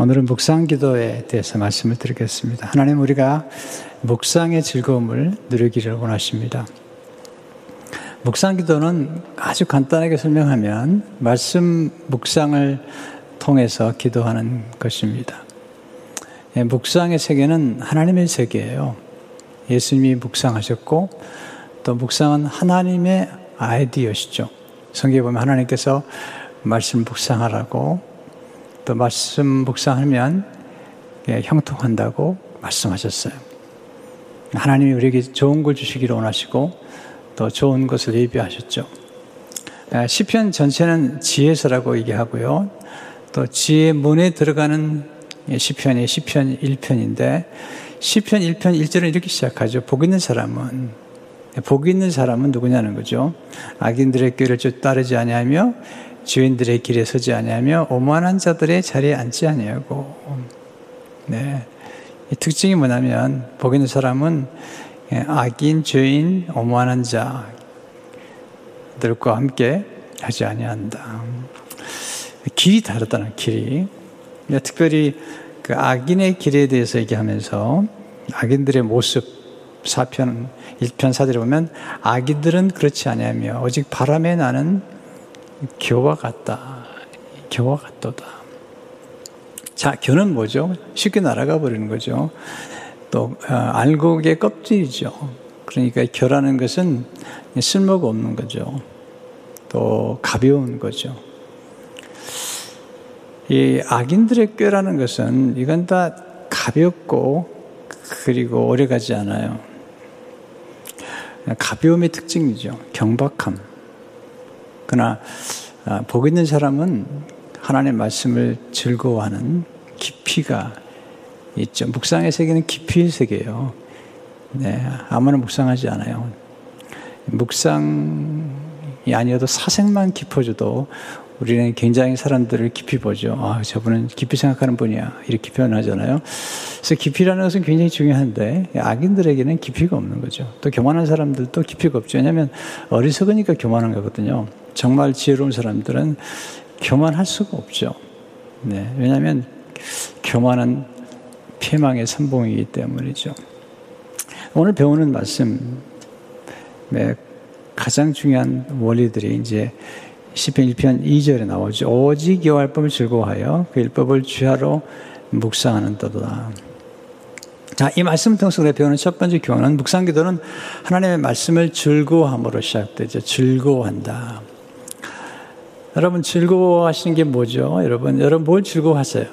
오늘은 묵상 기도에 대해서 말씀을 드리겠습니다. 하나님 우리가 묵상의 즐거움을 누리기를 원하십니다. 묵상 기도는 아주 간단하게 설명하면 말씀 묵상을 통해서 기도하는 것입니다. 예, 묵상의 세계는 하나님의 세계예요. 예수님이 묵상하셨고 또 묵상은 하나님의 아이디어시죠. 성경에 보면 하나님께서 말씀 묵상하라고 또 말씀 묵상하면 예, 형통한다고 말씀하셨어요. 하나님이 우리에게 좋은 걸 주시기를 원하시고 또 좋은 것을 예비하셨죠. 아, 시편 전체는 지혜서라고 얘기하고요. 또 지혜 문에 들어가는 시편이 시편 1편인데 시편 1편 1절은 이렇게 시작하죠. 복 있는 사람은 복 있는 사람은 누구냐는 거죠. 악인들의 꾀를 따르지 아니하며 주인들의 길에 서지 아니하며 오만한 자들의 자리에 앉지 아니하고 네. 이 특징이 뭐냐면 복 있는 사람은 악인, 죄인, 오만한 자들과 함께 하지 아니한다. 길이 다르다는 길이. 특별히 그 악인의 길에 대해서 얘기하면서 악인들의 모습 사편 1편 사절에 보면 악인들은 그렇지 아니하며 오직 바람에 나는 교와 같다. 교와 같도다. 자, 교는 뭐죠? 쉽게 날아가 버리는 거죠. 또 어, 알곡의 껍질이죠. 그러니까 결하는 것은 쓸모가 없는 거죠. 또 가벼운 거죠. 이 악인들의 꾀라는 것은 이건 다 가볍고 그리고 오래가지 않아요. 가벼움의 특징이죠. 경박함. 그러나 아, 복 있는 사람은 하나님의 말씀을 즐거워하는 깊이가 있죠. 묵상의 세계는 깊이의 세계예요. 네, 아무나 묵상하지 않아요. 묵상이 아니어도 사색만 깊어져도 우리는 굉장히 사람들을 깊이 보죠. 아, 저분은 깊이 생각하는 분이야. 이렇게 표현하잖아요. 그래서 깊이라는 것은 굉장히 중요한데, 악인들에게는 깊이가 없는 거죠. 또 교만한 사람들도 깊이가 없죠. 왜냐하면 어리석으니까 교만한 거거든요. 정말 지혜로운 사람들은 교만할 수가 없죠. 네. 왜냐하면 교만은 피망의 선봉이기 때문이죠. 오늘 배우는 말씀, 네, 가장 중요한 원리들이 이제 시편 1편 2절에 나오죠. 오직 여호와법을 즐거워하여 그 율법을 주하로 묵상하는 떠도다. 자, 이 말씀 통해서 우리가 배우는 첫 번째 교훈은 묵상 기도는 하나님의 말씀을 즐거워함으로 시작되죠. 즐거워한다. 여러분 즐거워하시는 게 뭐죠? 여러분, 여러분 뭘 즐거워하세요?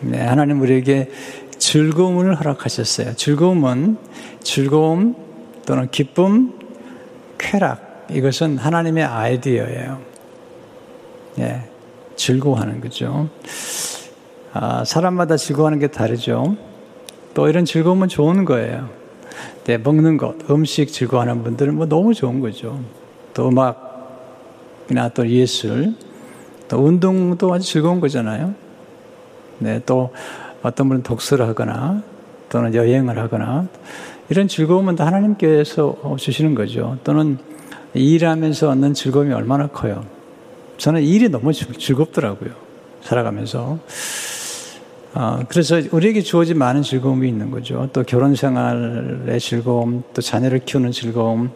네, 하나님 우리에게 즐거움을 허락하셨어요. 즐거움은 즐거움 또는 기쁨, 쾌락 이것은 하나님의 아이디어예요. 예, 즐거워하는 거죠. 아, 사람마다 즐거워하는 게 다르죠. 또 이런 즐거움은 좋은 거예요. 네, 먹는 것, 음식 즐거워하는 분들은 뭐 너무 좋은 거죠. 또 음악이나 또 예술, 또 운동도 아주 즐거운 거잖아요. 네, 또 어떤 분은 독서를 하거나 또는 여행을 하거나 이런 즐거움은 다 하나님께서 주시는 거죠. 또는 일하면서 얻는 즐거움이 얼마나 커요. 저는 일이 너무 즐겁더라고요. 살아가면서. 어, 그래서 우리에게 주어진 많은 즐거움이 있는 거죠. 또 결혼 생활의 즐거움, 또 자녀를 키우는 즐거움,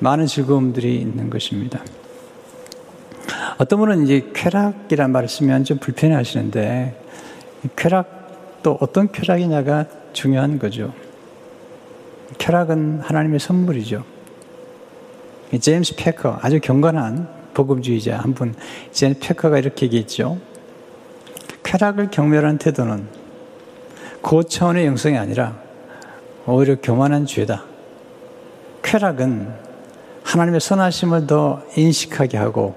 많은 즐거움들이 있는 것입니다. 어떤 분은 이제 쾌락이란 말을 쓰면 좀 불편해 하시는데, 쾌락도 어떤 쾌락이냐가 중요한 거죠. 쾌락은 하나님의 선물이죠. 제임스 패커, 아주 경건한 복음주의자 한 분, 젠 페커가 이렇게 얘기했죠. 쾌락을 경멸하는 태도는 고차원의 영성이 아니라 오히려 교만한 죄다. 쾌락은 하나님의 선하심을 더 인식하게 하고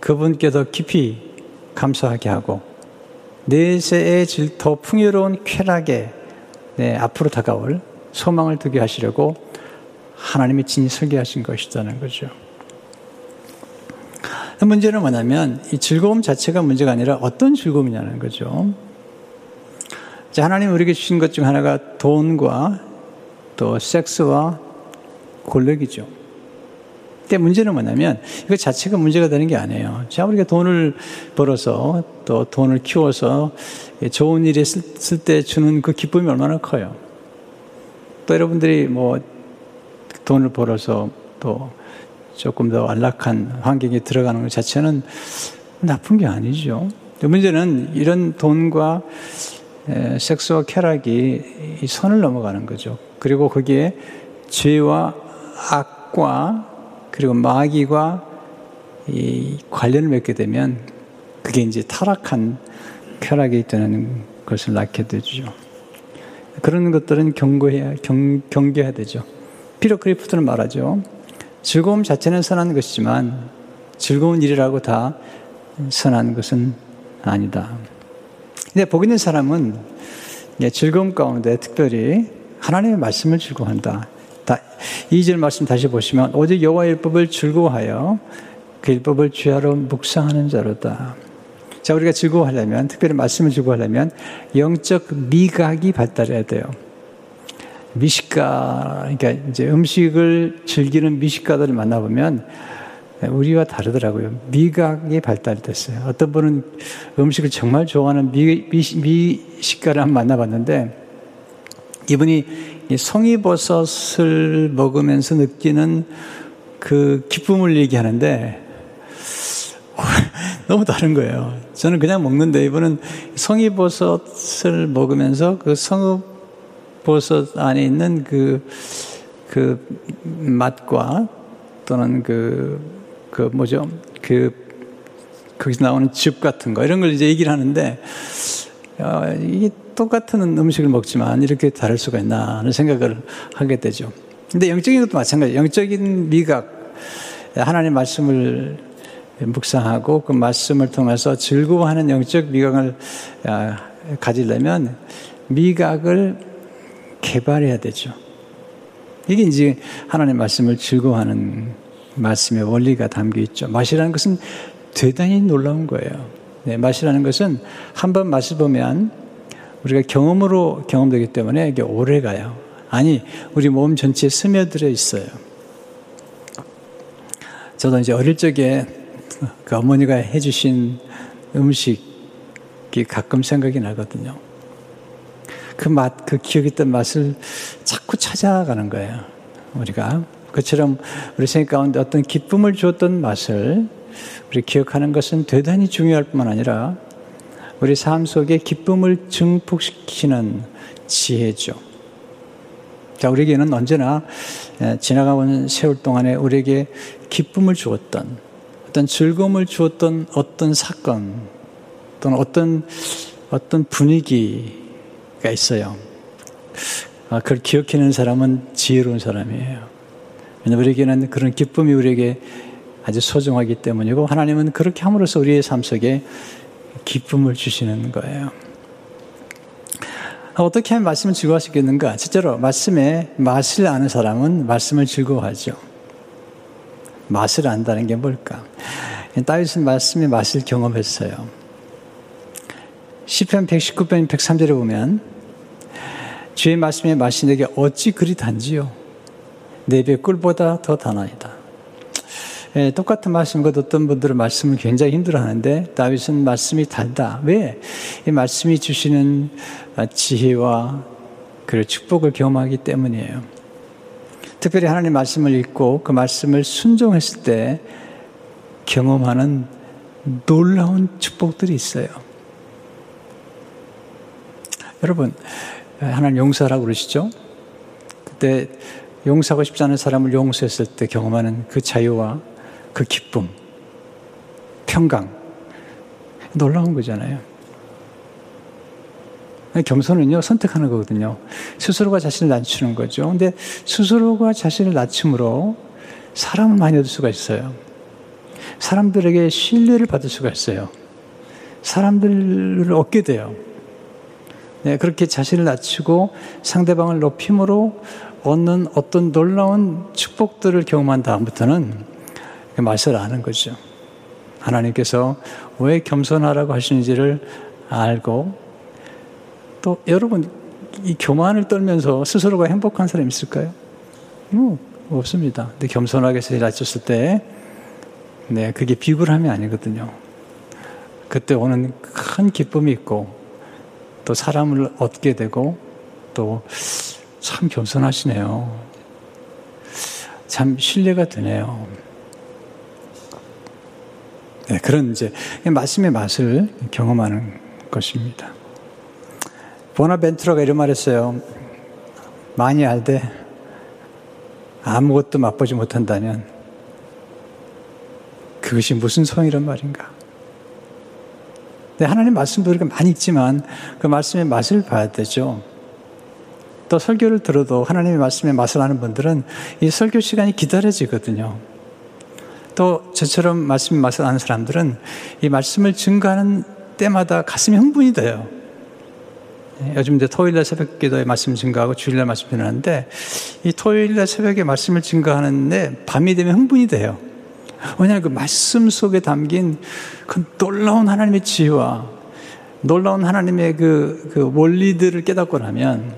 그분께 더 깊이 감사하게 하고 내세의 더 풍요로운 쾌락에 네, 앞으로 다가올 소망을 두게 하시려고 하나님의 진이 설계하신 것이라는 거죠. 문제는 뭐냐면 이 즐거움 자체가 문제가 아니라 어떤 즐거움이냐는 거죠. 자, 하나님 우리에게 주신 것 중 하나가 돈과 또 섹스와 권력이죠. 근데 문제는 뭐냐면 이거 자체가 문제가 되는 게 아니에요. 자, 우리가 돈을 벌어서 또 돈을 키워서 좋은 일에 쓸 때 주는 그 기쁨이 얼마나 커요. 또 여러분들이 뭐 돈을 벌어서 또 조금 더 안락한 환경에 들어가는 것 자체는 나쁜 게 아니죠. 문제는 이런 돈과 섹스와 쾌락이 이 선을 넘어가는 거죠. 그리고 거기에 죄와 악과 그리고 마귀와 이 관련을 맺게 되면 그게 이제 타락한 쾌락이 되는 것을 낳게 되죠. 그런 것들은 경고해야, 경, 경계해야 되죠. 피로 크리프트는 말하죠. 즐거움 자체는 선한 것이지만 즐거운 일이라고 다 선한 것은 아니다. 근데 복 있는 사람은 즐거움 가운데 특별히 하나님의 말씀을 즐거워한다. 이절 말씀 다시 보시면 오직 여호와 율법을 즐거워하여 그 율법을 주야로 묵상하는 자로다. 자, 우리가 즐거워하려면, 특별히 말씀을 즐거워하려면 영적 미각이 발달해야 돼요. 미식가, 그러니까 이제 음식을 즐기는 미식가들을 만나보면 우리와 다르더라고요. 미각이 발달됐어요. 어떤 분은 음식을 정말 좋아하는 미, 미, 미 식가를 한번 만나봤는데 이분이 송이버섯을 먹으면서 느끼는 그 기쁨을 얘기하는데 너무 다른 거예요. 저는 그냥 먹는데 이분은 송이버섯을 먹으면서 그 송이 버섯 안에 있는 그, 그 맛과 또는 그, 그 뭐죠? 그, 거기서 나오는 즙 같은 거 이런 걸 이제 얘기를 하는데 어, 이게 똑같은 음식을 먹지만 이렇게 다를 수가 있나 하는 생각을 하게 되죠. 근데 영적인 것도 마찬가지예요. 영적인 미각, 하나님 말씀을 묵상하고 그 말씀을 통해서 즐거워하는 영적 미각을 아, 가지려면 미각을 개발해야 되죠. 이게 이제 하나님 말씀을 즐거워하는 말씀의 원리가 담겨 있죠. 맛이라는 것은 대단히 놀라운 거예요. 네, 맛이라는 것은 한 번 맛을 보면 우리가 경험으로 경험되기 때문에 이게 오래 가요. 아니, 우리 몸 전체에 스며들어 있어요. 저도 이제 어릴 적에 그 어머니가 해주신 음식이 가끔 생각이 나거든요. 그 맛, 그 기억했던 맛을 자꾸 찾아가는 거예요. 우리가. 그처럼 우리 생각 가운데 어떤 기쁨을 주었던 맛을 우리 기억하는 것은 대단히 중요할 뿐만 아니라 우리 삶 속에 기쁨을 증폭시키는 지혜죠. 자, 우리에게는 언제나 지나가온 세월 동안에 우리에게 기쁨을 주었던 어떤 즐거움을 주었던 어떤 사건 또는 어떤 어떤 분위기 가 있어요. 아, 그걸 기억해내는 사람은 지혜로운 사람이에요. 왜냐하면 우리에게는 그런 기쁨이 우리에게 아주 소중하기 때문이고 하나님은 그렇게 함으로써 우리의 삶 속에 기쁨을 주시는 거예요. 어떻게 하면 말씀을 즐거워 하시겠는가? 실제로 말씀에 맛을 아는 사람은 말씀을 즐거워하죠. 맛을 안다는 게 뭘까? 다윗은 말씀의 맛을 경험했어요. 시편 119편 103절에 보면 주의 말씀의 맛이 내게 어찌 그리 단지요? 내배 꿀보다 더 단아이다. 예, 똑같은 말씀과 어떤 분들은 말씀을 굉장히 힘들어 하는데 다윗은 말씀이 달다. 왜? 이 말씀이 주시는 지혜와 그 축복을 경험하기 때문이에요. 특별히 하나님 말씀을 읽고 그 말씀을 순종했을 때 경험하는 놀라운 축복들이 있어요. 여러분, 하나님 용서라고 그러시죠? 그때 용서하고 싶지 않은 사람을 용서했을 때 경험하는 그 자유와 그 기쁨, 평강. 놀라운 거잖아요. 겸손은요, 선택하는 거거든요. 스스로가 자신을 낮추는 거죠. 근데 스스로가 자신을 낮춤으로 사람을 많이 얻을 수가 있어요. 사람들에게 신뢰를 받을 수가 있어요. 사람들을 얻게 돼요. 네, 그렇게 자신을 낮추고 상대방을 높임으로 얻는 어떤 놀라운 축복들을 경험한 다음부터는 그 맛을 아는 거죠. 하나님께서 왜 겸손하라고 하시는지를 알고 또 여러분 이 교만을 떨면서 스스로가 행복한 사람 있을까요? 뭐 없습니다. 근데 겸손하게 세라쳤을 때, 네, 그게 비굴함이 아니거든요. 그때 오는 큰 기쁨이 있고, 또 사람을 얻게 되고, 또 참 겸손하시네요. 참 신뢰가 되네요. 네, 그런 이제 말씀의 맛을 경험하는 것입니다. 보나벤투라가 이런 말 했어요. 많이 알되 아무것도 맛보지 못한다면 그것이 무슨 소용이란 말인가? 네, 하나님 말씀도 우리가 많이 있지만 그 말씀의 맛을 봐야 되죠. 또 설교를 들어도 하나님의 말씀의 맛을 아는 분들은 이 설교 시간이 기다려지거든요. 또 저처럼 말씀의 맛을 아는 사람들은 이 말씀을 증거하는 때마다 가슴이 흥분이 돼요. 예, 요즘 이제 토요일날 새벽 기도에 말씀 증거하고 주일날 말씀 전하는데 이 토요일날 새벽에 말씀을 증거하는데 밤이 되면 흥분이 돼요. 왜냐하면 그 말씀 속에 담긴 그 놀라운 하나님의 지혜와 놀라운 하나님의 그, 그 원리들을 깨닫고 나면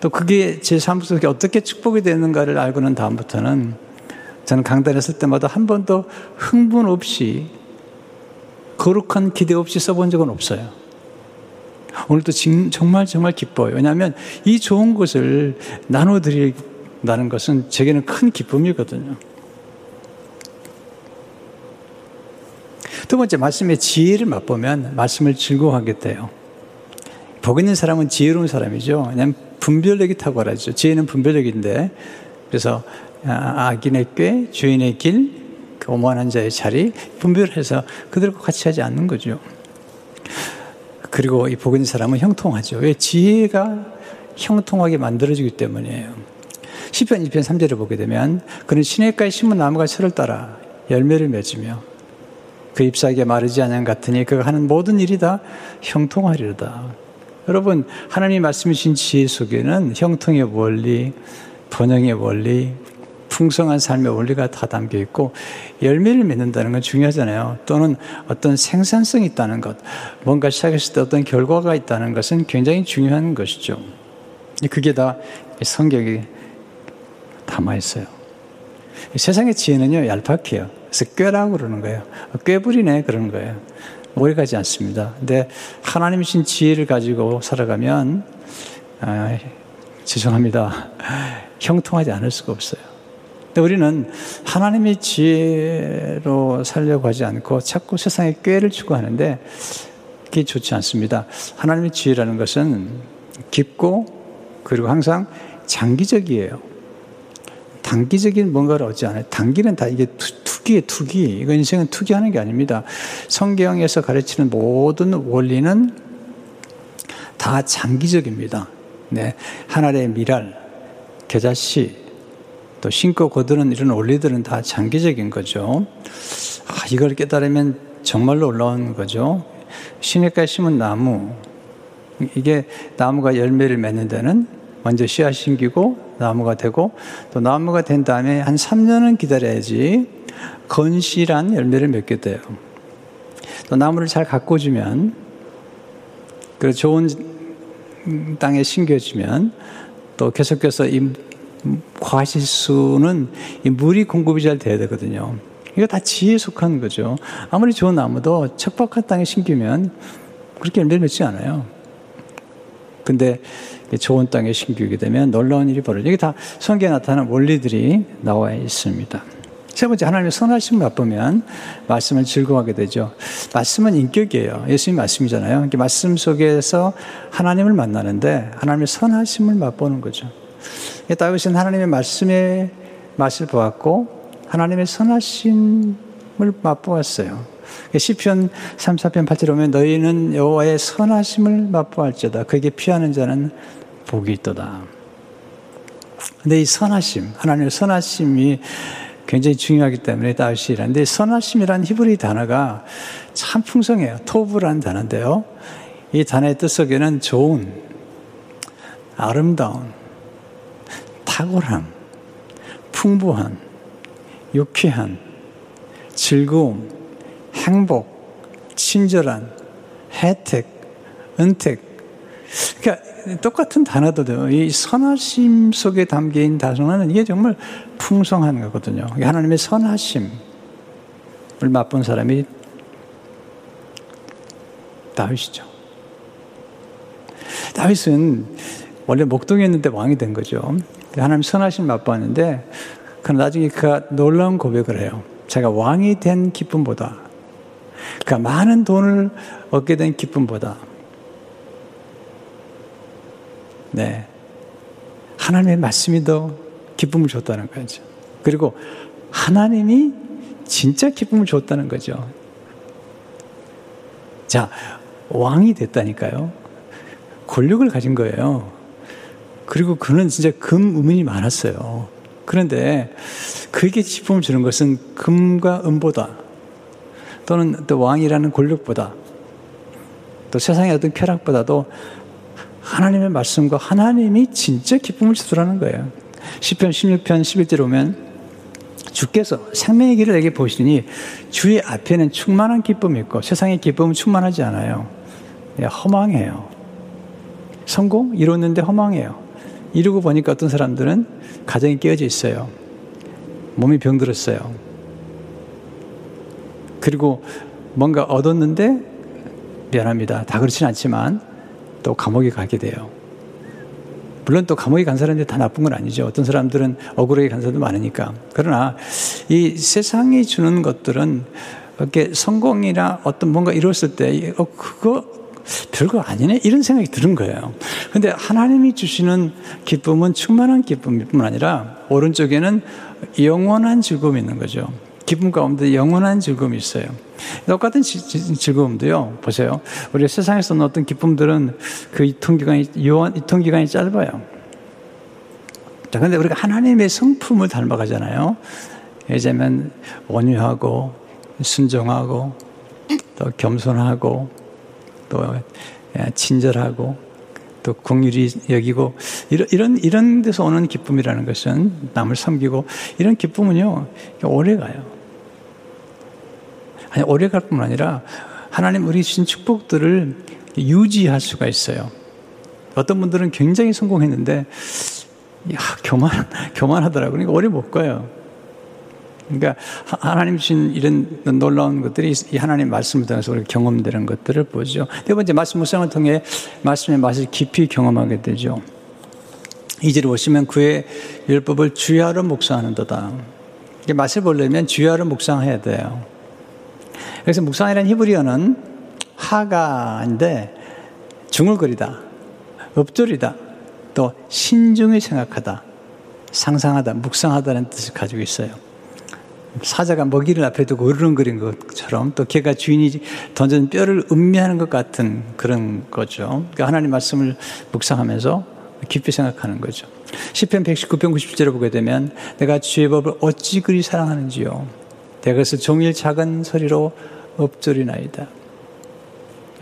또 그게 제 삶 속에 어떻게 축복이 되는가를 알고 난 다음부터는 저는 강단에 설 때마다 한 번도 흥분 없이 거룩한 기대 없이 써본 적은 없어요. 오늘도 정말 정말 기뻐요. 왜냐하면 이 좋은 것을 나눠드린다는 것은 제게는 큰 기쁨이거든요. 두 번째, 말씀의 지혜를 맛보면 말씀을 즐거워하게 돼요. 복 있는 사람은 지혜로운 사람이죠. 왜냐하면 분별력이 탁월하죠. 지혜는 분별력인데, 그래서 아, 악인의 꾀, 주인의 길, 그 오만한 자의 자리 분별해서 그들과 같이 하지 않는 거죠. 그리고 이 복인 사람은 형통하죠. 왜? 지혜가 형통하게 만들어지기 때문이에요. 10편 2편 3절을 보게 되면 그는 시냇가에 심은 나무가 철을 따라 열매를 맺으며 그 잎사귀에 마르지 않은 같으니 그가 하는 모든 일이 다 형통하리로다. 여러분 하나님 말씀이신 지혜 속에는 형통의 원리, 번영의 원리, 풍성한 삶의 원리가 다 담겨 있고 열매를 맺는다는 건 중요하잖아요. 또는 어떤 생산성이 있다는 것, 뭔가 시작했을 때 어떤 결과가 있다는 것은 굉장히 중요한 것이죠. 그게 다 성격이 담아 있어요. 세상의 지혜는요, 얄팍해요. 그래서 꾀라고 그러는 거예요. 꾀부리네 그러는 거예요. 오래 가지 않습니다. 근데 하나님 신 지혜를 가지고 살아가면, 아, 죄송합니다. 형통하지 않을 수가 없어요. 근데 우리는 하나님의 지혜로 살려고 하지 않고 자꾸 세상의 꾀를 추구하는데 그게 좋지 않습니다. 하나님의 지혜라는 것은 깊고 그리고 항상 장기적이에요. 단기적인 뭔가를 얻지 않아요. 단기는 다 이게 투기에 투기. 이거 인생은 투기하는 게 아닙니다. 성경에서 가르치는 모든 원리는 다 장기적입니다. 네. 하나의 미랄, 겨자씨, 또 신고 거두는 이런 원리들은 다 장기적인 거죠. 아, 이걸 깨달으면 정말로 올라오는 거죠. 시냇가에 심은 나무. 이게 나무가 열매를 맺는 데는 먼저 씨앗 심기고 나무가 되고 또 나무가 된 다음에 한 3년은 기다려야지 건실한 열매를 맺게 돼요. 또 나무를 잘 가꿔주면 그 좋은 땅에 심겨주면 또 계속해서 이 과실수는 물이 공급이 잘 돼야 되거든요. 이거 다 지혜에 속한 거죠. 아무리 좋은 나무도 척박한 땅에 심기면 그렇게 열매 맺지 않아요. 근데 좋은 땅에 심기게 되면 놀라운 일이 벌어져. 이게 다 성경에 나타난 원리들이 나와 있습니다. 세 번째, 하나님의 선하심 맛보면 말씀을 즐거워하게 되죠. 말씀은 인격이에요. 예수님 말씀이잖아요. 말씀 속에서 하나님을 만나는데 하나님의 선하심을 맛보는 거죠. 다윗은 하나님의 말씀의 맛을 보았고 하나님의 선하심을 맛보았어요. 시편 3, 4편 8절 보면 너희는 여호와의 선하심을 맛보할지어다. 그에게 피하는 자는 복이 있도다. 근데 이 선하심, 하나님의 선하심이 굉장히 중요하기 때문에 다윗이 이는데 선하심이란 히브리 단어가 참 풍성해요. 토브라는 단어인데요. 이 단어의 뜻 속에는 좋은, 아름다운, 탁월함, 풍부한, 유쾌한, 즐거움, 행복, 친절한, 혜택, 은택, 그러니까 똑같은 단어도 이 선하심 속에 담긴 단어는 이게 정말 풍성한 거거든요. 하나님의 선하심을 맛본 사람이 다윗이죠. 다윗은 원래 목동이었는데 왕이 된 거죠. 하나님 선하심 맛보았는데 그 나중에 그가 놀라운 고백을 해요. 제가 왕이 된 기쁨보다 그 많은 돈을 얻게 된 기쁨보다 네 하나님의 말씀이 더 기쁨을 줬다는 거죠. 그리고 하나님이 진짜 기쁨을 줬다는 거죠. 자, 왕이 됐다니까요. 권력을 가진 거예요. 그리고 그는 진짜 금, 음이 많았어요. 그런데 그에게 기쁨을 주는 것은 금과 음보다 또는 또 왕이라는 권력보다 또 세상의 어떤 쾌락보다도 하나님의 말씀과 하나님이 진짜 기쁨을 주더라는 거예요. 10편 16편 11절 오면 주께서 생명의 길을 내게 보시니 주의 앞에는 충만한 기쁨이 있고 세상의 기쁨은 충만하지 않아요. 예, 허망해요. 성공 이뤘는데 허망해요. 이루고 보니까 어떤 사람들은 가정이 깨어져 있어요. 몸이 병들었어요. 그리고 뭔가 얻었는데 미안합니다. 다 그렇진 않지만 또 감옥에 가게 돼요. 물론 또 감옥에 간 사람들이 다 나쁜 건 아니죠. 어떤 사람들은 억울하게 간 사람도 많으니까. 그러나 이 세상이 주는 것들은 이렇게 성공이나 어떤 뭔가 이뤘을 때, 어, 그거 별거 아니네? 이런 생각이 드는 거예요. 근데 하나님이 주시는 기쁨은 충만한 기쁨뿐 아니라 오른쪽에는 영원한 즐거움이 있는 거죠. 기쁨 가운데 영원한 즐거움이 있어요. 똑같은 즐거움도요, 보세요. 우리 세상에서 어떤 기쁨들은 그 이통기간이, 요한, 이통기간이 짧아요. 자, 근데 우리가 하나님의 성품을 닮아가잖아요. 예자면 온유하고, 순종하고, 또 겸손하고, 또 예, 친절하고 또 공률이 여기고 이런 이런 이런 데서 오는 기쁨이라는 것은 남을 섬기고 이런 기쁨은요 오래 가요. 아니 오래 갈 뿐만 아니라 하나님 우리 주신 축복들을 유지할 수가 있어요. 어떤 분들은 굉장히 성공했는데 야 교만 교만하더라고요. 그러니까 오래 못 가요. 그러니까 하나님 주신 이런 놀라운 것들이 이 하나님 말씀을 통해서 우리가 경험되는 것들을 보죠. 네 번째 말씀 묵상을 통해 말씀의 맛을 깊이 경험하게 되죠. 이제를 보시면 그의 율법을 주야로 묵상하는도다. 이게 맛을 보려면 주야로 묵상해야 돼요. 그래서 묵상이라는 히브리어는 하가인데 중얼거리다, 엎조리다, 또 신중히 생각하다, 상상하다, 묵상하다는 뜻을 가지고 있어요. 사자가 먹이를 앞에 두고 으르렁거린 것처럼 또 개가 주인이 던진 뼈를 음미하는 것 같은 그런 거죠. 그러니까 하나님 말씀을 묵상하면서 깊이 생각하는 거죠. 10편 119편 90절을 보게 되면 내가 주의 법을 어찌 그리 사랑하는지요. 그래서 종일 작은 소리로 엎조리나이다.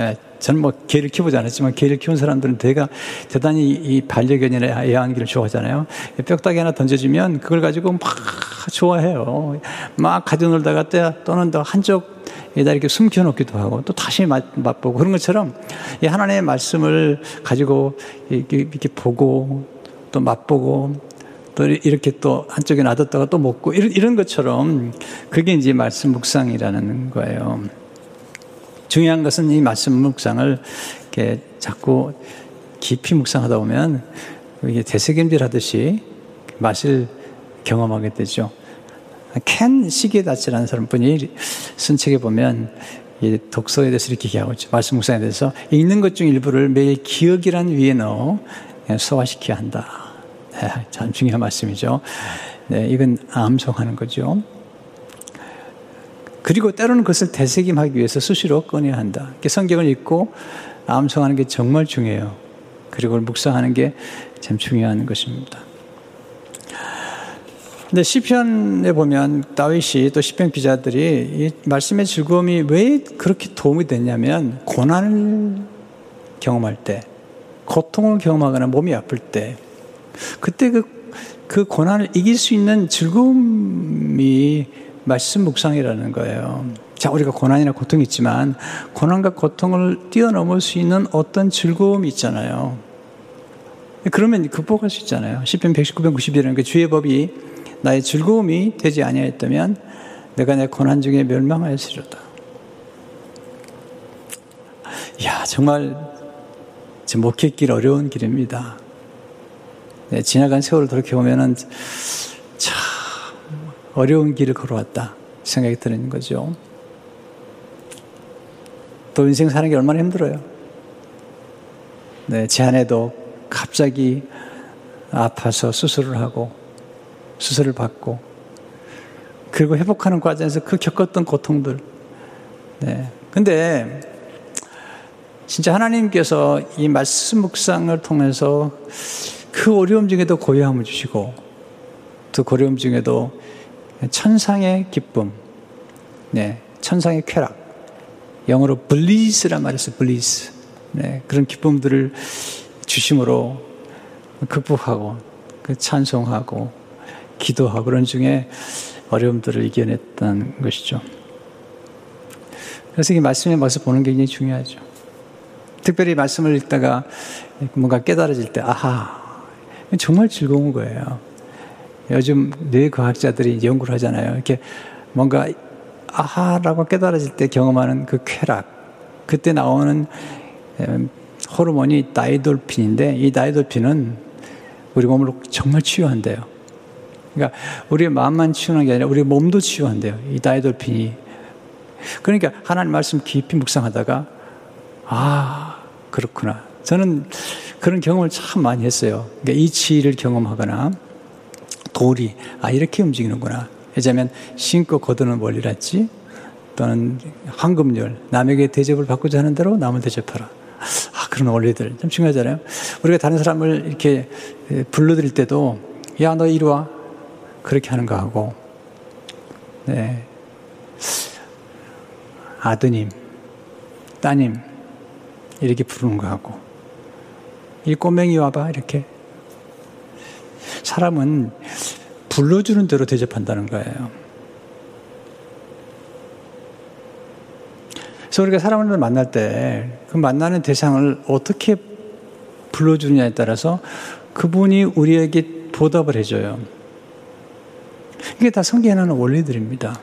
예, 저는 뭐 개를 키우지 않았지만 개를 키운 사람들은 대가 대단히 이 반려견이나 애완기를 좋아하잖아요. 뼈다귀 하나 던져주면 그걸 가지고 막 좋아해요. 막 가져 놀다가 또는 또 한쪽에다 이렇게 숨겨놓기도 하고 또 다시 맛보고 그런 것처럼 이 하나님의 말씀을 가지고 이렇게 보고 또 맛보고 또 이렇게 또 한쪽에 놔뒀다가 또 먹고 이런, 이런 것처럼 그게 이제 말씀 묵상이라는 거예요. 중요한 것은 이 말씀 묵상을 이렇게 자꾸 깊이 묵상하다 보면 이게 되새김질 하듯이 맛을 경험하게 되죠. 켄 시게다치라는 사람 분이 쓴 책에 보면 이 독서에 대해서 이렇게 얘기하고 있죠. 말씀 묵상에 대해서 읽는 것 중 일부를 매일 기억이란 위에 넣어 소화시켜야 한다. 네, 참 중요한 말씀이죠. 네, 이건 암송하는 거죠. 그리고 때로는 그것을 되새김하기 위해서 수시로 꺼내야 한다. 성경을 읽고 암송하는 게 정말 중요해요. 그리고 묵상하는 게 참 중요한 것입니다. 근데 시편에 보면 다윗이 또 시편 기자들이 이 말씀의 즐거움이 왜 그렇게 도움이 됐냐면 고난을 경험할 때, 고통을 경험하거나 몸이 아플 때, 그때 그, 그 고난을 이길 수 있는 즐거움이 말씀 묵상이라는 거예요. 자, 우리가 고난이나 고통이 있지만 고난과 고통을 뛰어넘을 수 있는 어떤 즐거움이 있잖아요. 그러면 극복할 수 있잖아요. 10편 119편 90이라는 그 주의 법이 나의 즐거움이 되지 아니하였다면 내가 내 고난 중에 멸망하였으리로다. 야, 정말 제 목회길 어려운 길입니다. 네, 지나간 세월을 돌이켜보면은 참 어려운 길을 걸어왔다 생각이 드는 거죠. 또 인생 사는 게 얼마나 힘들어요. 네, 제 아내도 갑자기 아파서 수술을 하고 수술을 받고 그리고 회복하는 과정에서 그 겪었던 고통들. 네. 근데 진짜 하나님께서 이 말씀 묵상을 통해서 그 어려움 중에도 고요함을 주시고 또그 어려움 중에도 천상의 기쁨, 네, 천상의 쾌락, 영어로 블리스란 말이 있어요. 블리스. 네, 그런 기쁨들을 주심으로 극복하고 그 찬송하고 기도하고 그런 중에 어려움들을 이겨냈던 것이죠. 그래서 이 말씀의 모습 보는 게 굉장히 중요하죠. 특별히 말씀을 읽다가 뭔가 깨달아질 때, 아하, 정말 즐거운 거예요. 요즘 뇌과학자들이 연구를 하잖아요. 이렇게 뭔가 아하라고 깨달아질 때 경험하는 그 쾌락, 그때 나오는 호르몬이 다이돌핀인데 이 다이돌핀은 우리 몸을 정말 치유한대요. 그러니까 우리의 마음만 치유하는 게 아니라 우리 몸도 치유한대요. 이 다이돌핀이. 그러니까 하나님 말씀 깊이 묵상하다가 아 그렇구나. 저는 그런 경험을 참 많이 했어요. 그러니까 이치를 경험하거나 돌이 아 이렇게 움직이는구나. 왜냐하면 신고 거두는 원리랄지 또는 황금률 남에게 대접을 받고자 하는 대로 남을 대접하라. 아, 그런 원리들 참 중요하잖아요. 우리가 다른 사람을 이렇게 불러드릴 때도 야, 너 이리 와. 그렇게 하는 거 하고, 네. 아드님, 따님, 이렇게 부르는 거 하고, 이 꼬맹이 와봐, 이렇게. 사람은 불러주는 대로 대접한다는 거예요. 그래서 우리가 사람을 만날 때 그 만나는 대상을 어떻게 불러주느냐에 따라서 그분이 우리에게 보답을 해줘요. 이게 다 성경에 나오는 원리들입니다.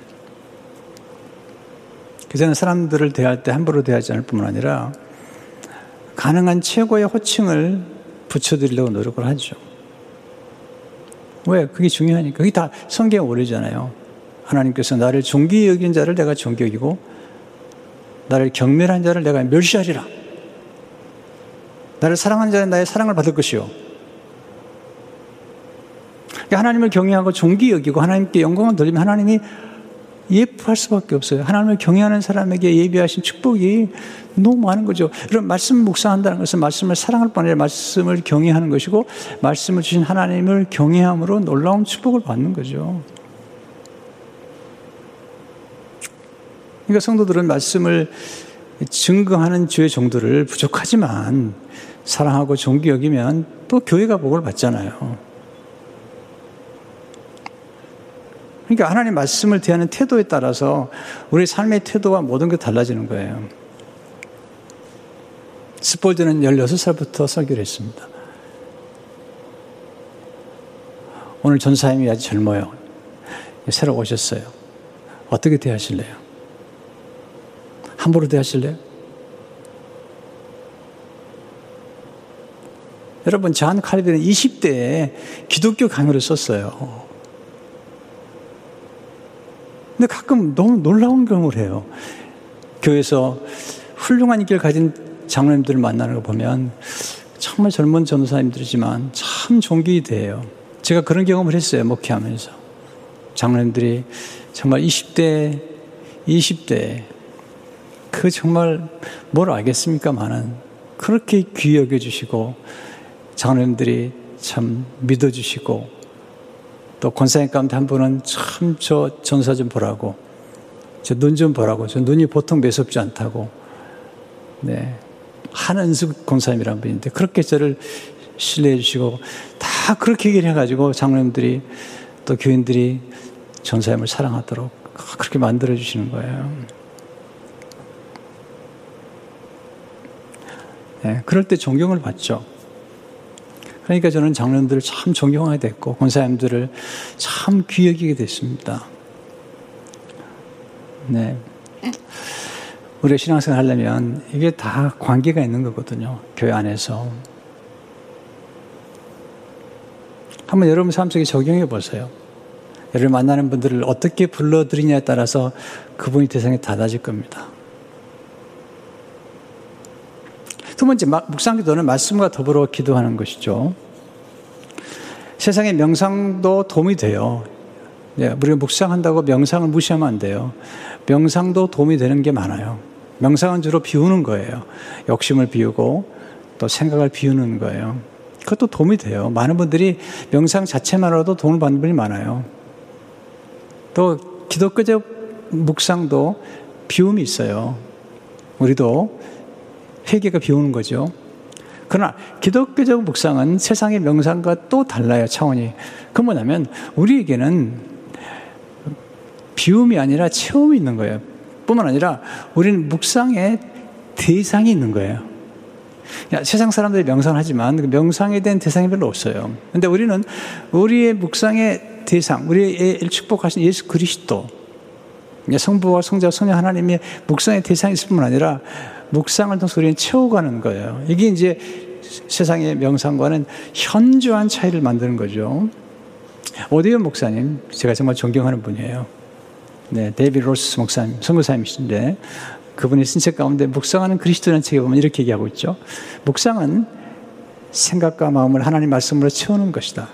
그래서 사람들을 대할 때 함부로 대하지 않을 뿐만 아니라 가능한 최고의 호칭을 붙여드리려고 노력을 하죠. 왜? 그게 중요하니까. 그게 다 성경 원리잖아요. 하나님께서 나를 존귀 여긴 자를 내가 존귀 여기고 나를 경멸한 자를 내가 멸시하리라. 나를 사랑하는 자는 나의 사랑을 받을 것이요. 그러니까 하나님을 경외하고 존귀 여기고 하나님께 영광을 돌리면 하나님이 예뻐할 수밖에 없어요. 하나님을 경외하는 사람에게 예비하신 축복이 너무 많은 거죠. 그럼 말씀 묵상한다는 것은 말씀을 사랑할 뿐 아니라 말씀을 경외하는 것이고 말씀을 주신 하나님을 경외함으로 놀라운 축복을 받는 거죠. 그러니까 성도들은 말씀을 증거하는 주의 정도를 부족하지만 사랑하고 존귀 여기면 또 교회가 복을 받잖아요. 그러니까 하나님 말씀을 대하는 태도에 따라서 우리 삶의 태도와 모든 게 달라지는 거예요. 스폴드는 16살부터 설교를 했습니다. 오늘 전사님이 아주 젊어요. 새로 오셨어요. 어떻게 대하실래요? 함부로 대하실래요? 여러분, 잔 칼빈은 20대에 기독교 강의를 썼어요. 근데 가끔 너무 놀라운 경험을 해요. 교회에서 훌륭한 길 가진 장로님들을 만나는 거 보면 정말 젊은 전도사님들이지만 참 존귀돼요. 제가 그런 경험을 했어요. 목회하면서. 장로님들이 정말 20대, 20대, 그 정말 뭘 알겠습니까? 많은. 그렇게 귀 여겨 주시고, 장로님들이 참 믿어주시고, 또 권사님 가운데 한 분은 참 저 전사 좀 보라고 저 눈 좀 보라고 저 눈이 보통 매섭지 않다고 네 한은숙 권사님이란 분인데 그렇게 저를 신뢰해 주시고 다 그렇게 얘기를 해가지고 장로님들이 또 교인들이 전사님을 사랑하도록 그렇게 만들어 주시는 거예요. 네, 그럴 때 존경을 받죠. 그러니까 저는 장로들을 참 존경하게 됐고 권사님들을 참 귀 여기게 됐습니다. 네. 우리가 신앙생활 하려면 이게 다 관계가 있는 거거든요. 교회 안에서. 한번 여러분 삶 속에 적용해 보세요. 여러분 만나는 분들을 어떻게 불러들이냐에 따라서 그분이 대상이 달라질 겁니다. 두 번째, 묵상 기도는 말씀과 더불어 기도하는 것이죠. 세상의 명상도 도움이 돼요. 네, 우리가 묵상한다고 명상을 무시하면 안 돼요. 명상도 도움이 되는 게 많아요. 명상은 주로 비우는 거예요. 욕심을 비우고 또 생각을 비우는 거예요. 그것도 도움이 돼요. 많은 분들이 명상 자체만으로도 도움을 받는 분이 많아요. 또 기독교적 묵상도 비움이 있어요. 우리도 회개가 비우는 거죠. 그러나 기독교적 묵상은 세상의 명상과 또 달라요, 차원이. 그 뭐냐면 우리에게는 비움이 아니라 체험이 있는 거예요. 뿐만 아니라 우리는 묵상의 대상이 있는 거예요. 야, 세상 사람들이 명상을 하지만 그 명상에 대한 대상이 별로 없어요. 근데 우리는 우리의 묵상의 대상, 우리의 축복하신 예수 그리스도, 성부와 성자, 성령 하나님의 묵상의 대상이 있을 뿐만 아니라 묵상을 통해서 우리는 채워가는 거예요. 이게 이제 세상의 명상과는 현저한 차이를 만드는 거죠. 오대원 목사님, 제가 정말 존경하는 분이에요. 네, 데이비드 로스 목사님, 선교사님이신데 그분이 쓴 책 가운데 묵상하는 그리스도인이라는 책에 보면 이렇게 얘기하고 있죠. 묵상은 생각과 마음을 하나님 말씀으로 채우는 것이다.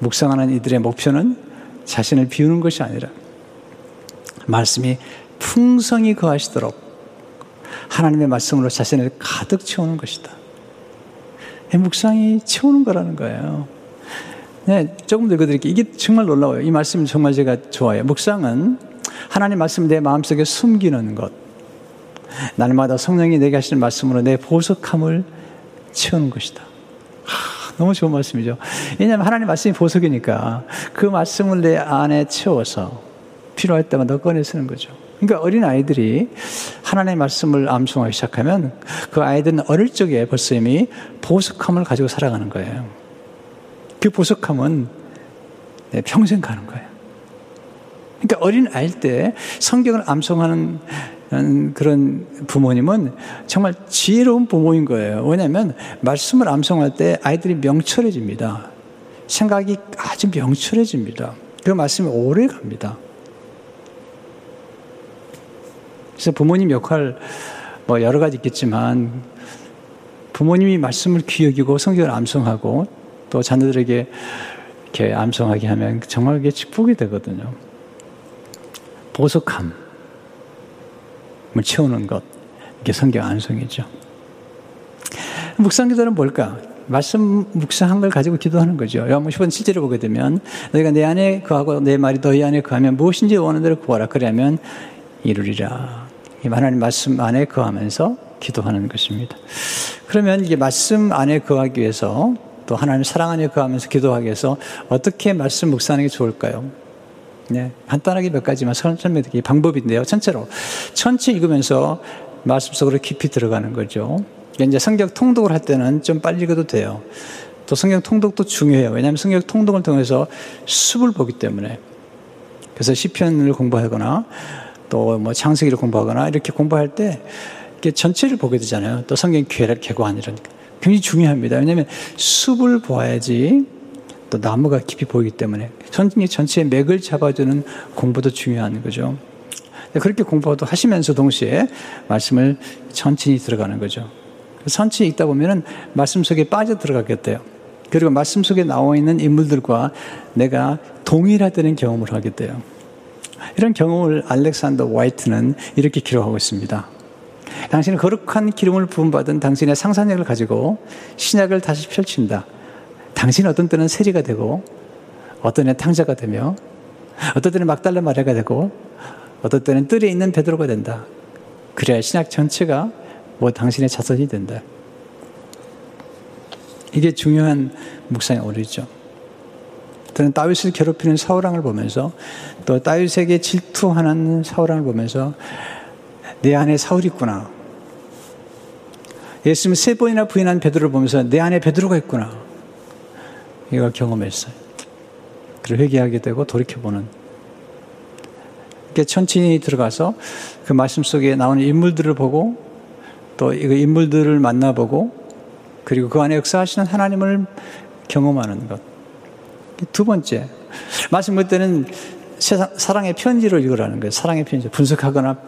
묵상하는 이들의 목표는 자신을 비우는 것이 아니라 말씀이 풍성히 거하시도록 하나님의 말씀으로 자신을 가득 채우는 것이다. 묵상이 채우는 거라는 거예요. 네, 조금 더 읽어드릴게요. 이게 정말 놀라워요. 이 말씀 정말 제가 좋아해요. 묵상은 하나님 말씀 내 마음속에 숨기는 것. 날마다 성령이 내게 하시는 말씀으로 내 보석함을 채우는 것이다. 하, 너무 좋은 말씀이죠. 왜냐하면 하나님 말씀이 보석이니까 그 말씀을 내 안에 채워서 필요할 때마다 꺼내 쓰는 거죠. 그러니까 어린 아이들이 하나님의 말씀을 암송하기 시작하면 그 아이들은 어릴 적에 벌써 이미 보석함을 가지고 살아가는 거예요. 그 보석함은 평생 가는 거예요. 그러니까 어린 아이일 때 성경을 암송하는 그런 부모님은 정말 지혜로운 부모인 거예요. 왜냐하면 말씀을 암송할 때 아이들이 명철해집니다. 생각이 아주 명철해집니다. 그 말씀이 오래 갑니다. 그래서 부모님 역할 뭐 여러 가지 있겠지만 부모님이 말씀을 귀 여기고 성경을 암송하고 또 자녀들에게 이렇게 암송하게 하면 정말 그게 축복이 되거든요. 보석함. 을 채우는 것. 이게 성경 암송이죠. 묵상 기도는 뭘까? 말씀 묵상한 걸 가지고 기도하는 거죠. 요한복음 10번 실제로 보게 되면 너희가 내 안에 거하고 내 말이 너희 안에 거하면 무엇인지 원하는 대로 구하라. 그러면 이루리라. 이 하나님 말씀 안에 거하면서 기도하는 것입니다. 그러면 이게 말씀 안에 거하기 위해서 또 하나님 사랑 안에 거하면서 기도하기 위해서 어떻게 말씀 묵상하는 게 좋을까요? 네, 간단하게 몇 가지만 설명드리기 방법인데요. 전체로 천체 읽으면서 말씀 속으로 깊이 들어가는 거죠. 이제 성경 통독을 할 때는 좀 빨리 읽어도 돼요. 또 성경 통독도 중요해요. 왜냐하면 성경 통독을 통해서 숲을 보기 때문에. 그래서 시편을 공부하거나 또 뭐 창세기를 공부하거나 이렇게 공부할 때 이렇게 전체를 보게 되잖아요. 또 성경 개관 이러니까 굉장히 중요합니다. 왜냐하면 숲을 보아야지 또 나무가 깊이 보이기 때문에 성경 전체의 맥을 잡아주는 공부도 중요한 거죠. 그렇게 공부도 하시면서 동시에 말씀을 천천히 들어가는 거죠. 천천히 읽다 보면은 말씀 속에 빠져 들어가게 돼요. 그리고 말씀 속에 나와 있는 인물들과 내가 동일하다는 경험을 하게 돼요. 이런 경험을 알렉산더 화이트는 이렇게 기록하고 있습니다. 당신은 거룩한 기름을 부음받은 당신의 상상력을 가지고 신약을 다시 펼친다. 당신은 어떤 때는 세리가 되고, 어떤 때는 탕자가 되며, 어떤 때는 막달라 마리아가 되고, 어떤 때는 뜰에 있는 베드로가 된다. 그래야 신약 전체가 뭐 당신의 자손이 된다. 이게 중요한 묵상의 오류죠. 저는 다윗을 괴롭히는 사울왕을 보면서 또 다윗에게 질투하는 사울왕을 보면서 내 안에 사울이 있구나. 예수님 세 번이나 부인한 베드로를 보면서 내 안에 베드로가 있구나. 이걸 경험했어요. 그리고 회개하게 되고 돌이켜보는. 이렇게 천천히 들어가서 그 말씀 속에 나오는 인물들을 보고 또 이 인물들을 만나보고 그리고 그 안에 역사하시는 하나님을 경험하는 것. 두 번째. 말씀 볼 때는 세상, 사랑의 편지를 읽으라는 거예요. 사랑의 편지. 분석하거나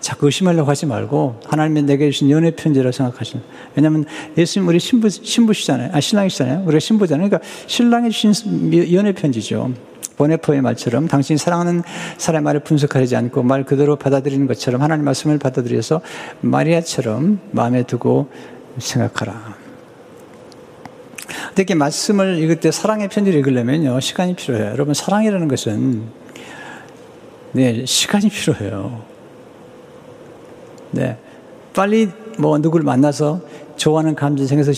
자꾸 의심하려고 하지 말고 하나님이 내게 주신 연애 편지라고 생각하시는. 왜냐하면 예수님 우리 신부, 신부시잖아요. 아, 신랑이시잖아요. 우리가 신부잖아요. 그러니까 신랑이 주신 연애 편지죠. 보네포의 말처럼 당신이 사랑하는 사람의 말을 분석하지 않고 말 그대로 받아들이는 것처럼 하나님 말씀을 받아들여서 마리아처럼 마음에 두고 생각하라. 이렇게 말씀을 읽을 때 사랑의 편지를 읽으려면요, 시간이 필요해요. 여러분, 사랑이라는 것은, 네, 시간이 필요해요. 네. 빨리 뭐 누구를 만나서 좋아하는 감정이 생겨서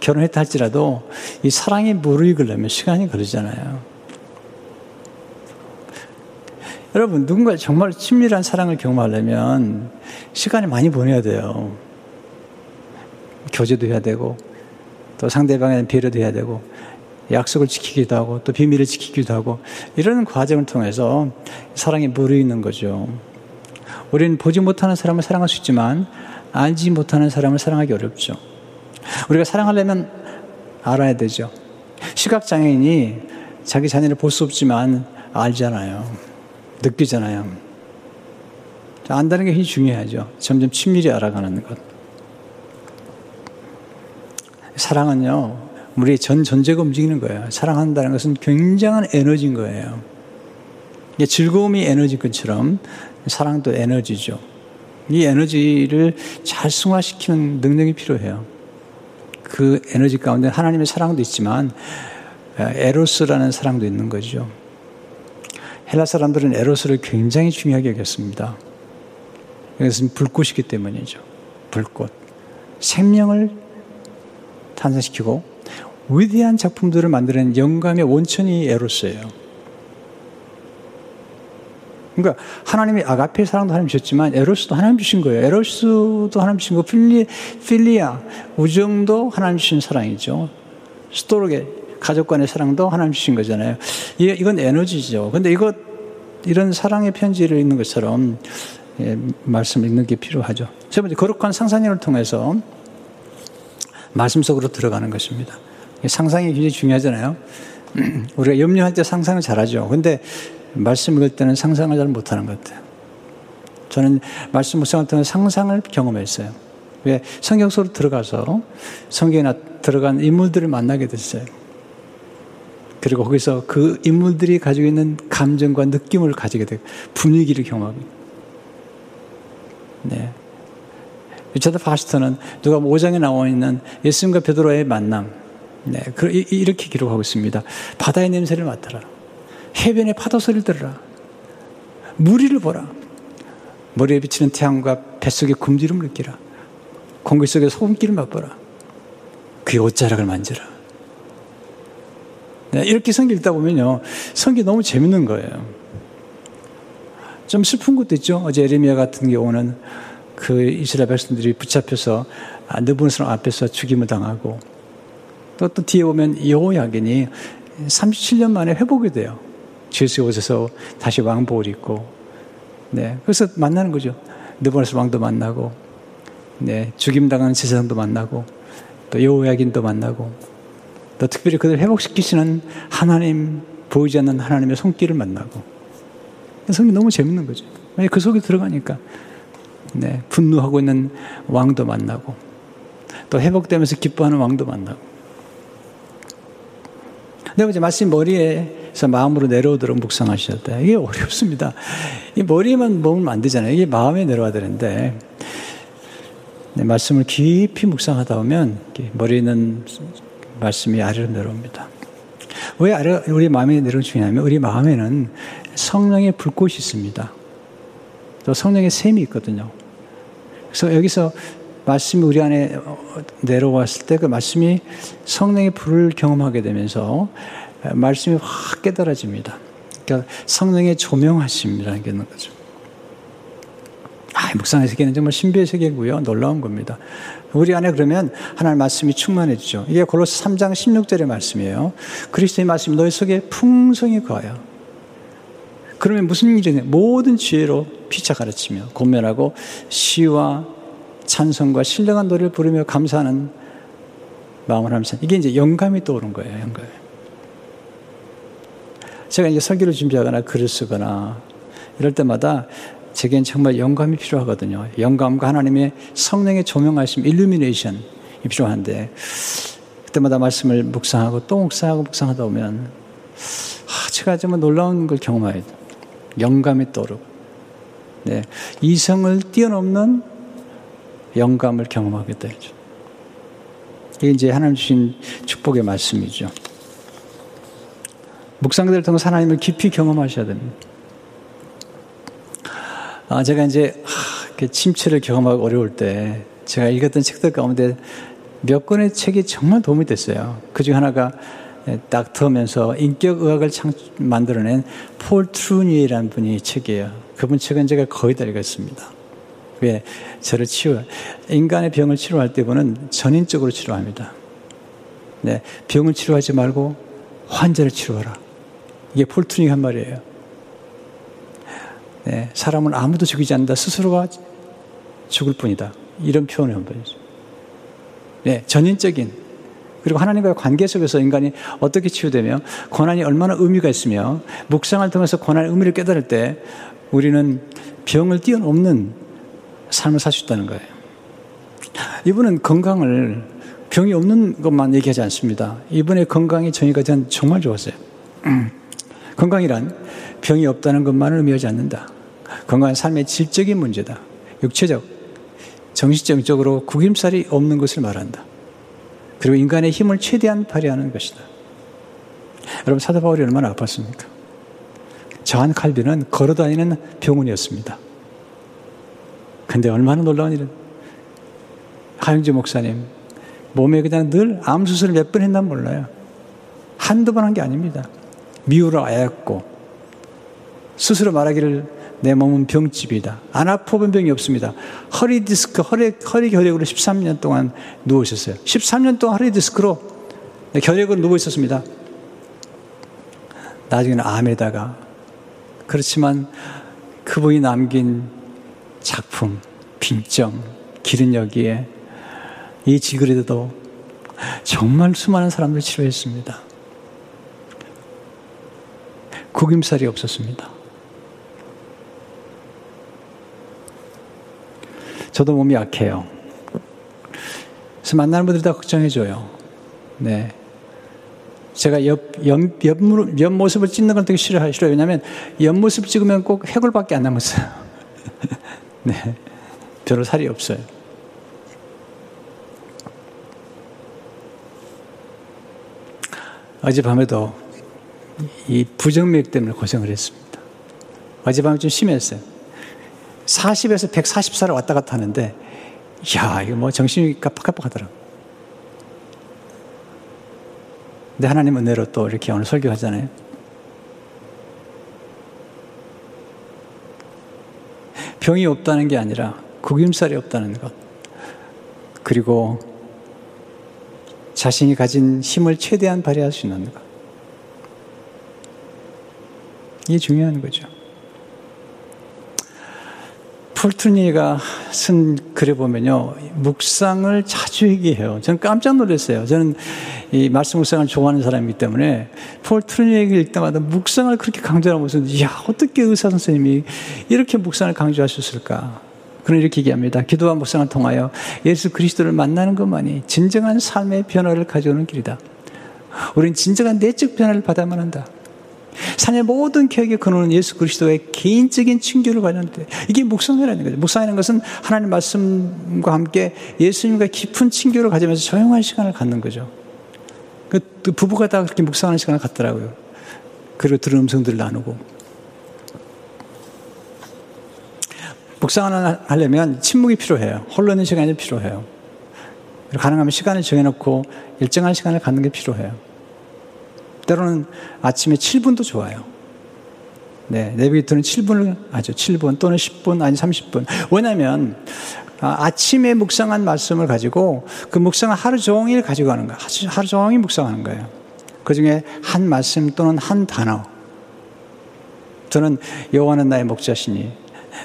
결혼했다 할지라도 이 사랑이 무르익으려면 시간이 걸리잖아요. 여러분, 누군가 정말 친밀한 사랑을 경험하려면 시간이 많이 보내야 돼요. 교제도 해야 되고, 또 상대방에 배려도 해야 되고, 약속을 지키기도 하고, 또 비밀을 지키기도 하고, 이런 과정을 통해서 사랑이 무르익는 거죠. 우리는 보지 못하는 사람을 사랑할 수 있지만, 알지 못하는 사람을 사랑하기 어렵죠. 우리가 사랑하려면 알아야 되죠. 시각 장애인이 자기 자녀를 볼 수 없지만 알잖아요. 느끼잖아요. 안다는 게 굉장히 중요하죠. 점점 친밀히 알아가는 것. 사랑은요, 우리 전 전제가 움직이는 거예요. 사랑한다는 것은 굉장한 에너지인 거예요. 즐거움이 에너지 것처럼 사랑도 에너지죠. 이 에너지를 잘 승화시키는 능력이 필요해요. 그 에너지 가운데 하나님의 사랑도 있지만 에로스라는 사랑도 있는 거죠. 헬라 사람들은 에로스를 굉장히 중요하게 여겼습니다. 이것은 불꽃이기 때문이죠. 불꽃. 생명을 탄생시키고 위대한 작품들을 만드는 영감의 원천이 에로스예요. 그러니까 하나님이 아가페 사랑도 하나님 주셨지만 에로스도 하나님 주신 거예요. 에로스도 하나님 주신 거 필리, 필리아 우정도 하나님 주신 사랑이죠. 스토르게 가족 간의 사랑도 하나님 주신 거잖아요. 이건 에너지죠. 근데 이것, 이런 사랑의 편지를 읽는 것처럼 예, 말씀 읽는 게 필요하죠. 세 번째, 거룩한 상상력을 통해서 말씀 속으로 들어가는 것입니다. 상상이 굉장히 중요하잖아요. 우리가 염려할 때 상상을 잘하죠. 근데 말씀 읽을 때는 상상을 잘 못하는 것 같아요. 저는 말씀 묵상을 통해 상상을 경험했어요. 왜 성경 속으로 들어가서 성경에 들어간 인물들을 만나게 됐어요. 그리고 거기서 그 인물들이 가지고 있는 감정과 느낌을 가지게 되고 분위기를 경험하고. 네. 리차드 파스터는 누가 5장에 나와 있는 예수님과 베드로의 만남. 네. 이렇게 기록하고 있습니다. 바다의 냄새를 맡아라. 해변의 파도 소리를 들어라. 무리를 보라. 머리에 비치는 태양과 뱃속의 굶주림을 느끼라. 공기 속에 소금기를 맛보라. 그의 옷자락을 만져라. 네, 이렇게 성경 읽다 보면요. 성경 너무 재밌는 거예요. 좀 슬픈 것도 있죠. 어제 에레미야 같은 경우는 그 이스라엘 백성들이 붙잡혀서 느부갓네살 앞에서 죽임을 당하고 또, 또 뒤에 보면 여호야긴이 37년 만에 회복이 돼요. 죄수의 옷에서 다시 왕복을 입고 네. 그래서 만나는 거죠. 느부갓네살 왕도 만나고 네. 죽임 당하는 제사장도 만나고 또 여호야긴도 만나고 또 특별히 그들 회복시키시는 하나님, 보이지 않는 하나님의 손길을 만나고. 성경 너무 재밌는 거죠. 그 속에 들어가니까. 네, 분노하고 있는 왕도 만나고, 또 회복되면서 기뻐하는 왕도 만나고. 내가 이제 말씀 머리에서 마음으로 내려오도록 묵상하셨다. 이게 어렵습니다. 이 머리에만 먹으면 안 되잖아요. 이게 마음에 내려와야 되는데, 네, 말씀을 깊이 묵상하다 보면 머리는 말씀이 아래로 내려옵니다. 왜 아래, 우리 마음에 내려오는 중요하면 우리 마음에는 성령의 불꽃이 있습니다. 또 성령의 샘이 있거든요. 그래서 여기서 말씀이 우리 안에 내려왔을 때 그 말씀이 성령의 불을 경험하게 되면서 말씀이 확 깨달아집니다. 그러니까 성령의 조명하심이라는 게 있는 거죠. 아, 묵상의 세계는 정말 신비의 세계고요. 놀라운 겁니다. 우리 안에 그러면 하나님 말씀이 충만해지죠. 이게 골로스 3장 16절의 말씀이에요. 그리스도의 말씀이 너희 속에 풍성히 거하여. 그러면 무슨 일이냐? 모든 지혜로 피차 가르치며 고면하고 시와 찬성과 신령한 노래를 부르며 감사하는 마음을 하면서 이게 이제 영감이 떠오른 거예요. 영감. 제가 이제 설교를 준비하거나 글을 쓰거나 이럴 때마다 제겐 정말 영감이 필요하거든요. 영감과 하나님의 성령의 조명하심, 일루미네이션이 필요한데 그때마다 말씀을 묵상하고 또 묵상하고 묵상하다 보면 아, 제가 정말 놀라운 걸 경험해요. 영감이 떠오르고 네, 이성을 뛰어넘는 영감을 경험하게 되죠. 이게 이제 하나님 주신 축복의 말씀이죠. 묵상들을 통해서 하나님을 깊이 경험하셔야 됩니다. 아, 제가 이제 하, 침체를 경험하기 어려울 때 제가 읽었던 책들 가운데 몇 권의 책이 정말 도움이 됐어요. 그 중 하나가 닥터면서 인격의학을 창, 만들어낸 폴 트루니라는 분이 책이에요. 그분 책은 제가 거의 다 읽었습니다. 왜? 저를 치료, 인간의 병을 치료할 때 분은 전인적으로 치료합니다. 네. 병을 치료하지 말고 환자를 치료하라. 이게 폴 트루니 한 말이에요. 네, 사람은 아무도 죽이지 않는다. 스스로가 죽을 뿐이다. 이런 표현을 한 번이죠. 네, 전인적인 그리고 하나님과의 관계 속에서 인간이 어떻게 치유되며 고난이 얼마나 의미가 있으며 묵상을 통해서 고난의 의미를 깨달을 때 우리는 병을 뛰어넘는 삶을 살 수 있다는 거예요. 이분은 건강을 병이 없는 것만 얘기하지 않습니다. 이분의 건강이 저희가 전 정말 좋았어요. 건강이란 병이 없다는 것만을 의미하지 않는다. 건강한 삶의 질적인 문제다. 육체적, 정신적으로 구김살이 없는 것을 말한다. 그리고 인간의 힘을 최대한 발휘하는 것이다. 여러분, 사도 바울이 얼마나 아팠습니까? 저한 칼빈은 걸어다니는 병원이었습니다. 근데 얼마나 놀라운 일은 하영재 목사님 몸에 그냥 늘 암 수술을 몇번 했나 몰라요. 한두 번 한 게 아닙니다. 미우를 아였고 스스로 말하기를 내 몸은 병집이다. 안 아파본 병이 없습니다. 허리 디스크, 허리, 허리 결핵으로 13년 동안 누워 있었어요. 13년 동안 허리 디스크로 결핵으로 누워 있었습니다. 나중에는 암에다가. 그렇지만 그분이 남긴 작품, 빈정, 길은 여기에 이 지그레도 정말 수많은 사람들 치료했습니다. 구김살이 없었습니다. 저도 몸이 약해요. 그래서 만나는 분들이 다 걱정해줘요. 네. 제가 옆, 옆, 옆, 옆 모습을 찍는 걸 되게 싫어해요. 왜냐면 옆 모습 찍으면 꼭 해골밖에 안 남았어요. 네. 별로 살이 없어요. 어젯밤에도 이 부정맥 때문에 고생을 했습니다. 어젯밤에 좀 심했어요. 40에서 144를 왔다 갔다 하는데, 야 이거 뭐 정신이 깜빡깜빡 하더라고. 근데 하나님 은혜로 또 이렇게 오늘 설교하잖아요. 병이 없다는 게 아니라 구김살이 없다는 것. 그리고 자신이 가진 힘을 최대한 발휘할 수 있는 것. 이게 중요한 거죠. 풀트니가 쓴 글에 보면요, 묵상을 자주 얘기해요. 저는 깜짝 놀랐어요. 저는 이 말씀 묵상을 좋아하는 사람이기 때문에 폴트니 얘기를 읽 때마다 묵상을 그렇게 강조하면서, 이야, 어떻게 의사 선생님이 이렇게 묵상을 강조하셨을까? 그는 이렇게 얘기합니다. 기도와 묵상을 통하여 예수 그리스도를 만나는 것만이 진정한 삶의 변화를 가져오는 길이다. 우리는 진정한 내적 변화를 받아야만 한다. 산의 모든 계획의 근원은 예수 그리스도의 개인적인 친교를 관련돼. 이게 묵상이라는 거죠. 묵상이라는 것은 하나님 말씀과 함께 예수님과 깊은 친교를 가지면서 조용한 시간을 갖는 거죠. 그, 그 부부가 다 그렇게 묵상하는 시간을 갖더라고요. 그리고 들은 음성들을 나누고. 묵상을 하려면 침묵이 필요해요. 홀로 있는 시간이 필요해요. 가능하면 시간을 정해놓고 일정한 시간을 갖는 게 필요해요. 때로는 아침에 7분도 좋아요. 네, 내비게이터는 7분을 하죠. 7분 또는 10분 아니 30분. 왜냐하면 아, 침에 묵상한 말씀을 가지고 그 묵상을 하루 종일 가지고 가는 거예요. 하루 종일 묵상하는 거예요. 그 중에 한 말씀 또는 한 단어. 저는 여호와는 나의 목자시니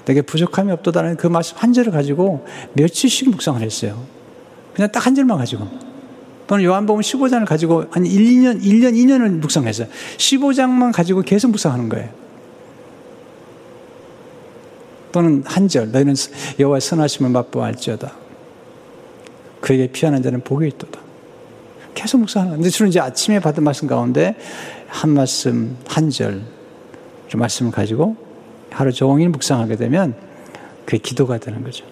내게 부족함이 없도다는 그 말씀 한 절을 가지고 며칠씩 묵상을 했어요. 그냥 딱 한 절만 가지고. 또는 요한복음 15장을 가지고 한 1, 2년, 1년, 2년을 묵상했어요. 15장만 가지고 계속 묵상하는 거예요. 또는 한 절, 너희는 여호와의 선하심을 맛보알지어다. 그에게 피하는 자는 복이 있도다. 계속 묵상하는. 근데 주로 이제 아침에 받은 말씀 가운데 한 말씀, 한 절, 말씀을 가지고 하루 종일 묵상하게 되면 그게 기도가 되는 거죠.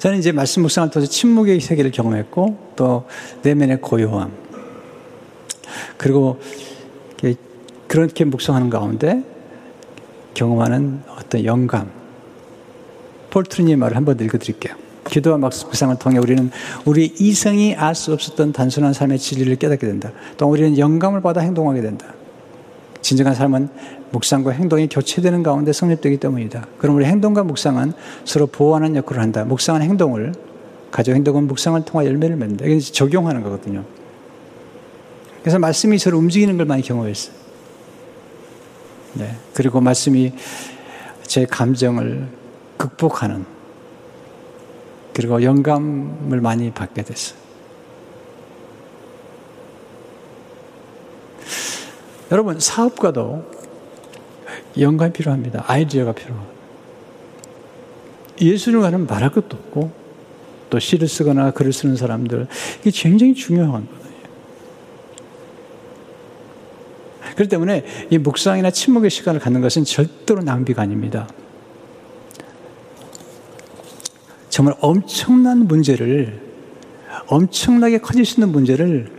저는 이제 말씀 묵상을 통해서 침묵의 세계를 경험했고 또 내면의 고요함 그리고 그렇게 묵상하는 가운데 경험하는 어떤 영감 폴트리니의 말을 한번 읽어드릴게요. 기도와 묵상을 통해 우리는 우리 이성이 알 수 없었던 단순한 삶의 진리를 깨닫게 된다. 또 우리는 영감을 받아 행동하게 된다. 진정한 삶은 묵상과 행동이 교체되는 가운데 성립되기 때문이다. 우리 행동과 묵상은 서로 보완하는 역할을 한다. 묵상한 행동을 가족 행동은 묵상을 통해 열매를 맺는다. 이게 적용하는 거거든요. 그래서 말씀이 서로 움직이는 걸 많이 경험했어요. 네. 그리고 말씀이 제 감정을 극복하는 그리고 영감을 많이 받게 됐어요. 여러분, 사업가도 영감이 필요합니다. 아이디어가 필요합니다. 가는 말할 것도 없고, 또 시를 쓰거나 글을 쓰는 사람들, 이게 굉장히 중요한 거거든요. 그렇기 때문에 이 묵상이나 침묵의 시간을 갖는 것은 절대로 낭비가 아닙니다. 정말 엄청난 문제를, 엄청나게 커질 수 있는 문제를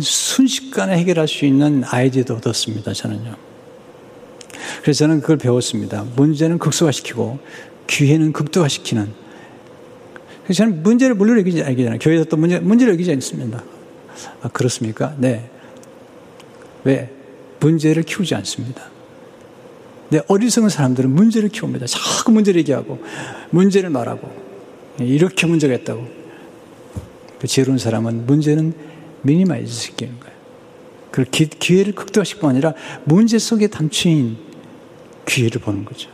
순식간에 해결할 수 있는 아이디어도 얻었습니다, 저는요. 그래서 저는 그걸 배웠습니다. 문제는 극소화시키고 기회는 극도화시키는. 그래서 저는 문제를 물론 여기지 않잖아요. 교회에서 또 문제, 문제를 여기지 않습니다. 아, 그렇습니까? 네. 왜? 문제를 키우지 않습니다. 네, 어리석은 사람들은 문제를 키웁니다. 자꾸 문제를 얘기하고, 문제를 말하고, 이렇게 문제가 있다고. 그 지혜로운 사람은 문제는 minimize 시키는 거예요. 그 기회를 극대화시킬 뿐 아니라 문제 속에 감추인 기회를 보는 거죠.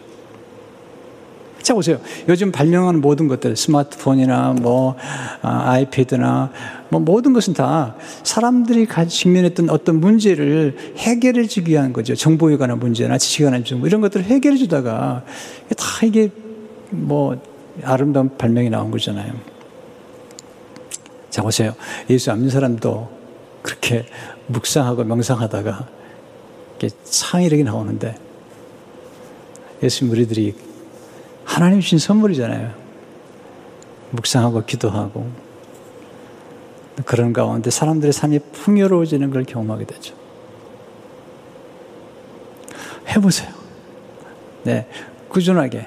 자, 보세요. 요즘 발명하는 모든 것들, 스마트폰이나 뭐, 아, 아이패드나 뭐 모든 것은 다 사람들이 직면했던 어떤 문제를 해결해 주기 위한 거죠. 정보에 관한 문제나 지식에 관한 정보, 이런 것들을 해결해 주다가 다 이게 뭐 아름다운 발명이 나온 거잖아요. 자, 보세요. 예수 안 믿는 사람도 그렇게 묵상하고 명상하다가 창의력이 나오는데 예수 무리들이 하나님 주신 선물이잖아요. 묵상하고 기도하고 그런 가운데 사람들의 삶이 풍요로워지는 걸 경험하게 되죠. 해보세요. 네, 꾸준하게.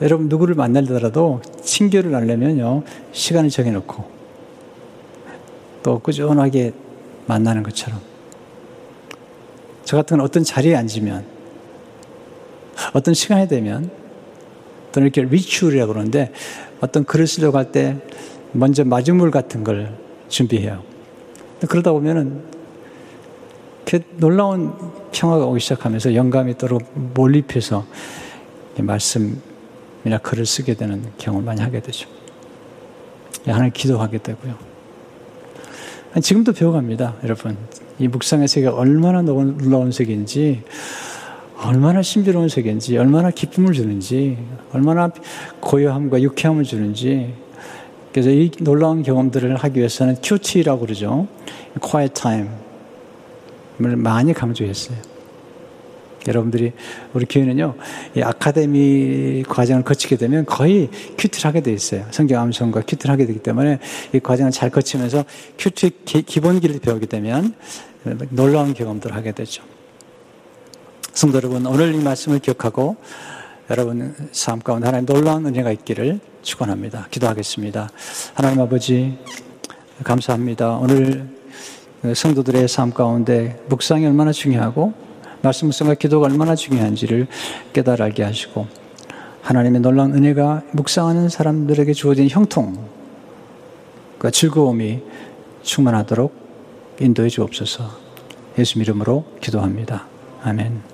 여러분 누구를 만나더라도 친교를 하려면요 시간을 정해놓고 또 꾸준하게 만나는 것처럼 저 같은 건 어떤 자리에 앉으면 어떤 시간이 되면 또는 이렇게 리추얼이라고 그러는데 어떤 글을 쓰려고 할 때 먼저 마중물 같은 걸 준비해요. 그러다 보면은 그 놀라운 평화가 오기 시작하면서 영감이 또 몰입해서 말씀이나 글을 쓰게 되는 경험을 많이 하게 되죠. 하나님 기도하게 되고요. 지금도 배워갑니다, 여러분. 이 묵상의 세계가 얼마나 놀라운 세계인지, 얼마나 신비로운 세계인지, 얼마나 기쁨을 주는지, 얼마나 고요함과 유쾌함을 주는지. 그래서 이 놀라운 경험들을 하기 위해서는 QT라고 그러죠. Quiet Time을 많이 강조했어요. 여러분들이 우리 교회는요, 이 아카데미 과정을 거치게 되면 거의 큐티를 하게 돼 있어요. 성경 암송과 큐티를 하게 되기 때문에 이 과정을 잘 거치면서 큐티 기본기를 배우게 되면 놀라운 경험들을 하게 되죠. 성도 여러분, 오늘 이 말씀을 기억하고 여러분 삶 가운데 하나님 놀라운 은혜가 있기를 축원합니다. 기도하겠습니다. 하나님 아버지 감사합니다. 오늘 성도들의 삶 가운데 묵상이 얼마나 중요하고 말씀 묵상과 기도가 얼마나 중요한지를 깨달아 알게 하시고 하나님의 놀라운 은혜가 묵상하는 사람들에게 주어진 형통, 그 즐거움이 충만하도록 인도해 주옵소서. 예수 이름으로 기도합니다. 아멘.